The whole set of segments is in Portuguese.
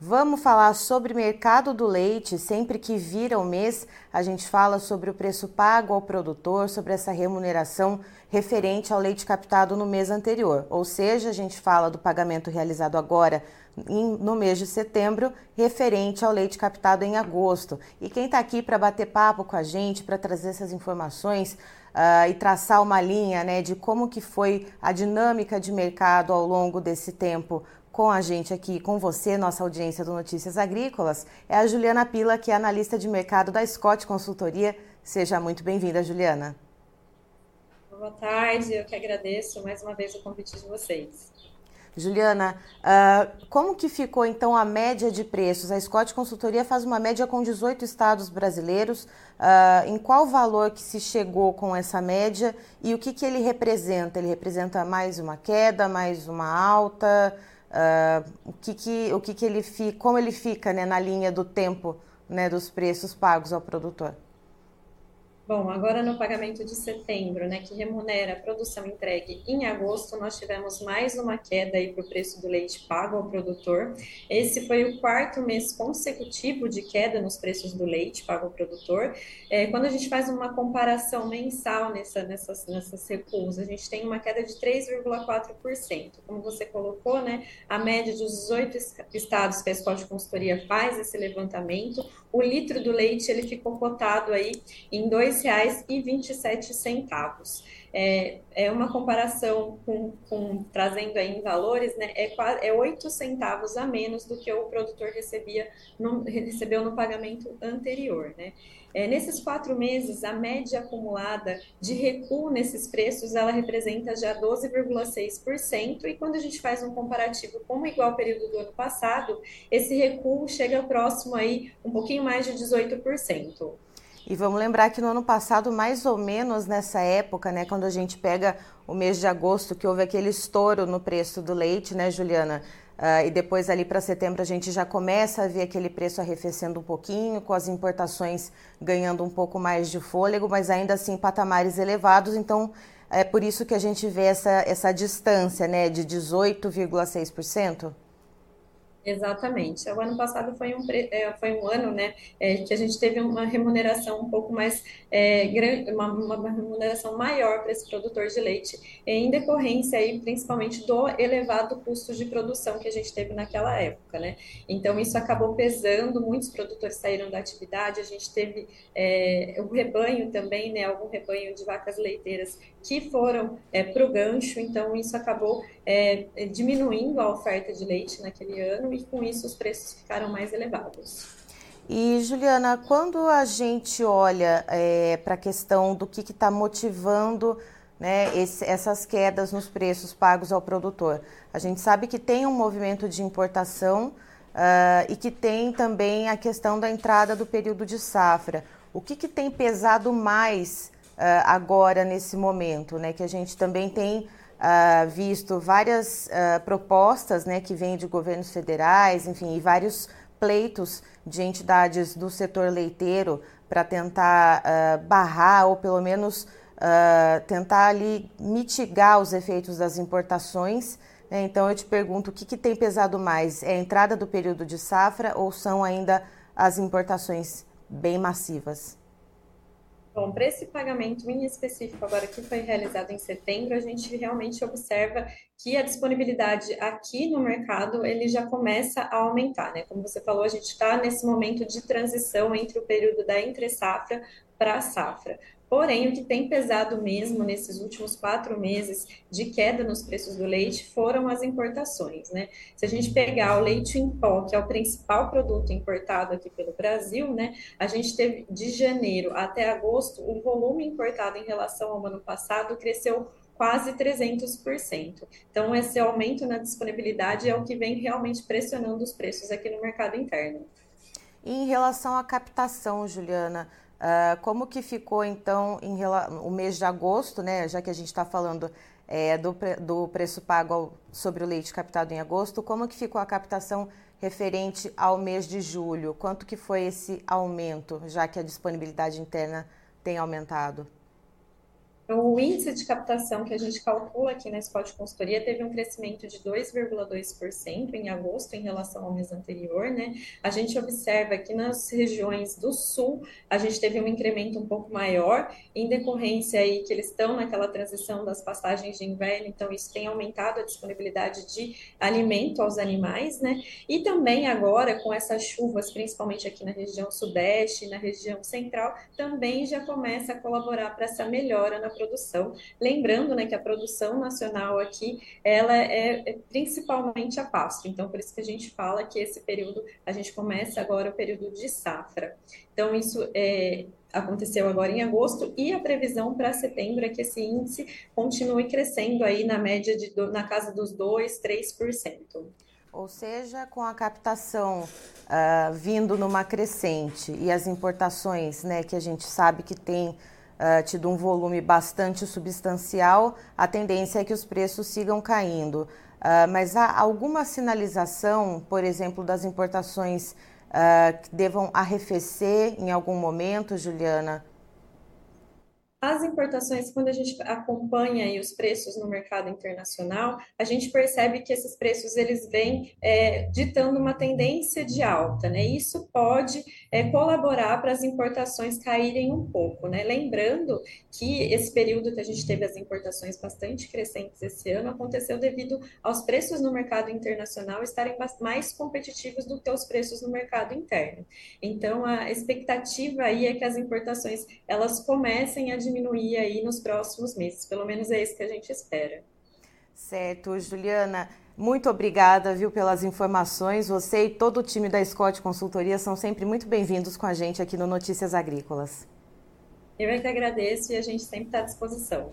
Vamos falar sobre mercado do leite. Sempre que vira o mês, a gente fala sobre o preço pago ao produtor, sobre essa remuneração referente ao leite captado no mês anterior. Ou seja, a gente fala do pagamento realizado agora no mês de setembro, referente ao leite captado em agosto. E quem está aqui para bater papo com a gente, para trazer essas informações, uh, e traçar uma linha né, de como que foi a dinâmica de mercado ao longo desse tempo com a gente aqui, com você, nossa audiência do Notícias Agrícolas, é a Juliana Pila, que é analista de mercado da Scott Consultoria. Seja muito bem-vinda, Juliana. Boa tarde, eu que agradeço mais uma vez o convite de vocês. Juliana, uh, como que ficou então a média de preços? A Scott Consultoria faz uma média com 18 estados brasileiros. Uh, em qual valor que se chegou com essa média e o que, que ele representa? Ele representa mais uma queda, mais uma alta? Uh, o que, que, o que, que ele fica, como ele fica né, na linha do tempo né, dos preços pagos ao produtor? Bom, agora no pagamento de setembro, né, que remunera a produção entregue em agosto, nós tivemos mais uma queda aí para o preço do leite pago ao produtor. Esse foi o quarto mês consecutivo de queda nos preços do leite pago ao produtor. É, quando a gente faz uma comparação mensal nessa, nessas, nessas recuos, a gente tem uma queda de 3,4%. Como você colocou, né, a média dos 18 estados que a Escola de Consultoria faz esse levantamento, o litro do leite ele ficou cotado aí em R$ 2,27. É, é uma comparação com, com, trazendo aí em valores, né, é, é 8 centavos a menos do que o produtor recebia no, recebeu no pagamento anterior. Né? É, nesses quatro meses, a média acumulada de recuo nesses preços, ela representa já 12,6%, e quando a gente faz um comparativo com o igual período do ano passado, esse recuo chega próximo aí um pouquinho mais de 18%. E vamos lembrar que no ano passado, mais ou menos nessa época, né, quando a gente pega o mês de agosto, que houve aquele estouro no preço do leite, né, Juliana? Uh, e depois ali para setembro a gente já começa a ver aquele preço arrefecendo um pouquinho, com as importações ganhando um pouco mais de fôlego, mas ainda assim patamares elevados. Então é por isso que a gente vê essa, essa distância né, de 18,6%. Exatamente. O ano passado foi um, é, foi um ano né, é, que a gente teve uma remuneração um pouco mais, é, grande, uma, uma, remuneração maior para esse produtor de leite, em decorrência aí, principalmente do elevado custo de produção que a gente teve naquela época. Né? Então, isso acabou pesando, muitos produtores saíram da atividade, a gente teve é, o rebanho também, né, algum rebanho de vacas leiteiras que foram é, para o gancho, então isso acabou é, diminuindo a oferta de leite naquele ano e com isso os preços ficaram mais elevados. E Juliana, quando a gente olha é, para a questão do que está motivando né, esse, essas quedas nos preços pagos ao produtor, a gente sabe que tem um movimento de importação uh, e que tem também a questão da entrada do período de safra. O que, que tem pesado mais agora nesse momento, né? Que a gente também tem uh, visto várias uh, propostas, né, que vêm de governos federais, enfim, e vários pleitos de entidades do setor leiteiro para tentar barrar ou pelo menos tentar ali mitigar os efeitos das importações. Né? Então eu te pergunto, o que, que tem pesado mais? É a entrada do período de safra ou são ainda as importações bem massivas? Bom, para esse pagamento em específico, agora que foi realizado em setembro, a gente realmente observa que a disponibilidade aqui no mercado ele já começa a aumentar, né? Como você falou, a gente está nesse momento de transição entre o período da entre safra para a safra. Porém, o que tem pesado mesmo nesses últimos quatro meses de queda nos preços do leite foram as importações, né? Se a gente pegar o leite em pó, que é o principal produto importado aqui pelo Brasil, né? A gente teve de janeiro até agosto, o volume importado em relação ao ano passado cresceu quase 300%. Então, esse aumento na disponibilidade é o que vem realmente pressionando os preços aqui no mercado interno. E em relação à captação, Juliana, Uh, como que ficou então em, o mês de agosto, né? Já que a gente está falando é, do, do preço pago ao, sobre o leite captado em agosto, como que ficou a captação referente ao mês de julho? Quanto que foi esse aumento, já que a disponibilidade interna tem aumentado? O índice de captação que a gente calcula aqui na Scott Consultoria teve um crescimento de 2,2% em agosto em relação ao mês anterior, né? A gente observa que nas regiões do sul a gente teve um incremento um pouco maior, em decorrência aí que eles estão naquela transição das passagens de inverno, então isso tem aumentado a disponibilidade de alimento aos animais, né? E também agora com essas chuvas, principalmente aqui na região sudeste, na região central, também já começa a colaborar para essa melhora na produção. Lembrando né, que a produção nacional aqui ela é, é principalmente a pasto, então por isso que a gente fala que esse período, a gente começa agora o período de safra. Então, isso é, aconteceu agora em agosto e a previsão para setembro é que esse índice continue crescendo aí na média de na casa dos 2, 3%. Ou seja, com a captação uh, vindo numa crescente e as importações, né, que a gente sabe que tem uh, tido um volume bastante substancial, a tendência é que os preços sigam caindo. Uh, mas há alguma sinalização, por exemplo, das importações uh, que devam arrefecer em algum momento, Juliana? As importações, quando a gente acompanha os preços no mercado internacional, a gente percebe que esses preços eles vêm é, ditando uma tendência de alta, né? Isso pode é, colaborar para as importações caírem um pouco, né? Lembrando que esse período que a gente teve as importações bastante crescentes esse ano aconteceu devido aos preços no mercado internacional estarem mais competitivos do que os preços no mercado interno. Então, a expectativa aí é que as importações elas comecem a diminuir aí nos próximos meses. Pelo menos é isso que a gente espera. Certo, Juliana. Muito obrigada, viu, pelas informações. Você e todo o time da Scott Consultoria são sempre muito bem-vindos com a gente aqui no Notícias Agrícolas. Eu é que agradeço e a gente sempre está à disposição.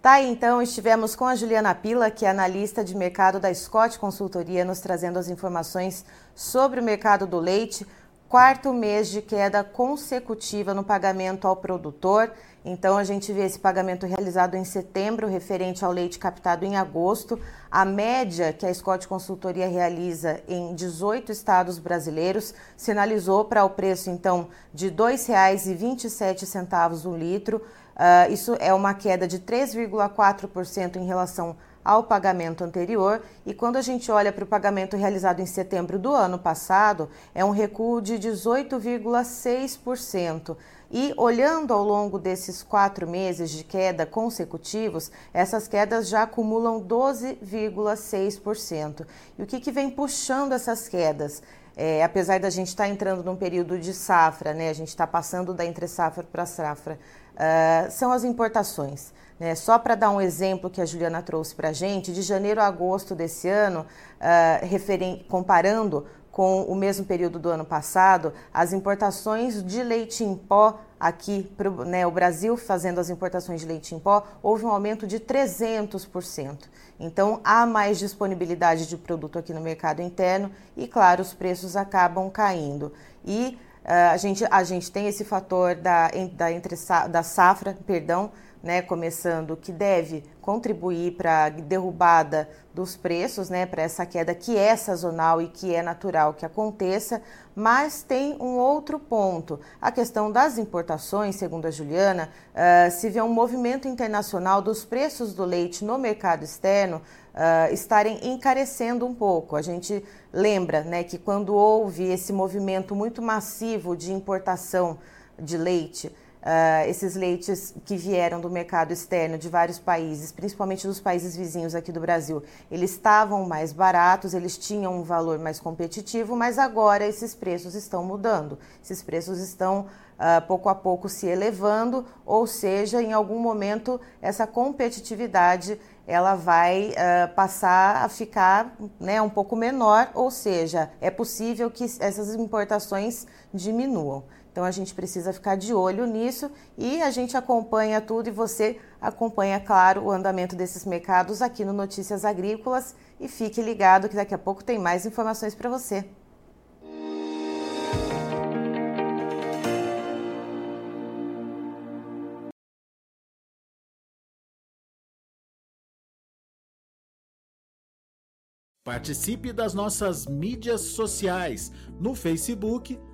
Tá, então estivemos com a Juliana Pila, que é analista de mercado da Scott Consultoria, nos trazendo as informações sobre o mercado do leite quarto mês de queda consecutiva no pagamento ao produtor. Então, a gente vê esse pagamento realizado em setembro, referente ao leite captado em agosto. A média que a Scott Consultoria realiza em 18 estados brasileiros sinalizou para o preço, então, de R$ 2,27 o litro. Uh, isso é uma queda de 3,4% em relação ao pagamento anterior, e quando a gente olha para o pagamento realizado em setembro do ano passado, é um recuo de 18,6%. E olhando ao longo desses quatro meses de queda consecutivos, essas quedas já acumulam 12,6%. E o que, que vem puxando essas quedas? É, apesar da gente estar tá entrando num período de safra, né, a gente está passando da entre safra para safra, uh, são as importações. Né? Só para dar um exemplo que a Juliana trouxe para a gente, de janeiro a agosto desse ano, uh, comparando com o mesmo período do ano passado, as importações de leite em pó aqui, pro, né, o Brasil fazendo as importações de leite em pó, houve um aumento de 300%. Então, há mais disponibilidade de produto aqui no mercado interno e, claro, os preços acabam caindo. E uh, a, gente, a gente tem esse fator da, da, entre, da safra, perdão, né, começando, que deve contribuir para a derrubada dos preços, né, para essa queda que é sazonal e que é natural que aconteça, mas tem um outro ponto. A questão das importações, segundo a Juliana, uh, se vê um movimento internacional dos preços do leite no mercado externo uh, estarem encarecendo um pouco. A gente lembra né, que quando houve esse movimento muito massivo de importação de leite, Uh, esses leites que vieram do mercado externo de vários países, principalmente dos países vizinhos aqui do Brasil, eles estavam mais baratos, eles tinham um valor mais competitivo, mas agora esses preços estão mudando. Esses preços estão uh, pouco a pouco se elevando, ou seja, em algum momento essa competitividade ela vai uh, passar a ficar né, um pouco menor, ou seja, é possível que essas importações diminuam. Então a gente precisa ficar de olho nisso e a gente acompanha tudo e você acompanha, claro, o andamento desses mercados aqui no Notícias Agrícolas e fique ligado que daqui a pouco tem mais informações para você. Participe das nossas mídias sociais no Facebook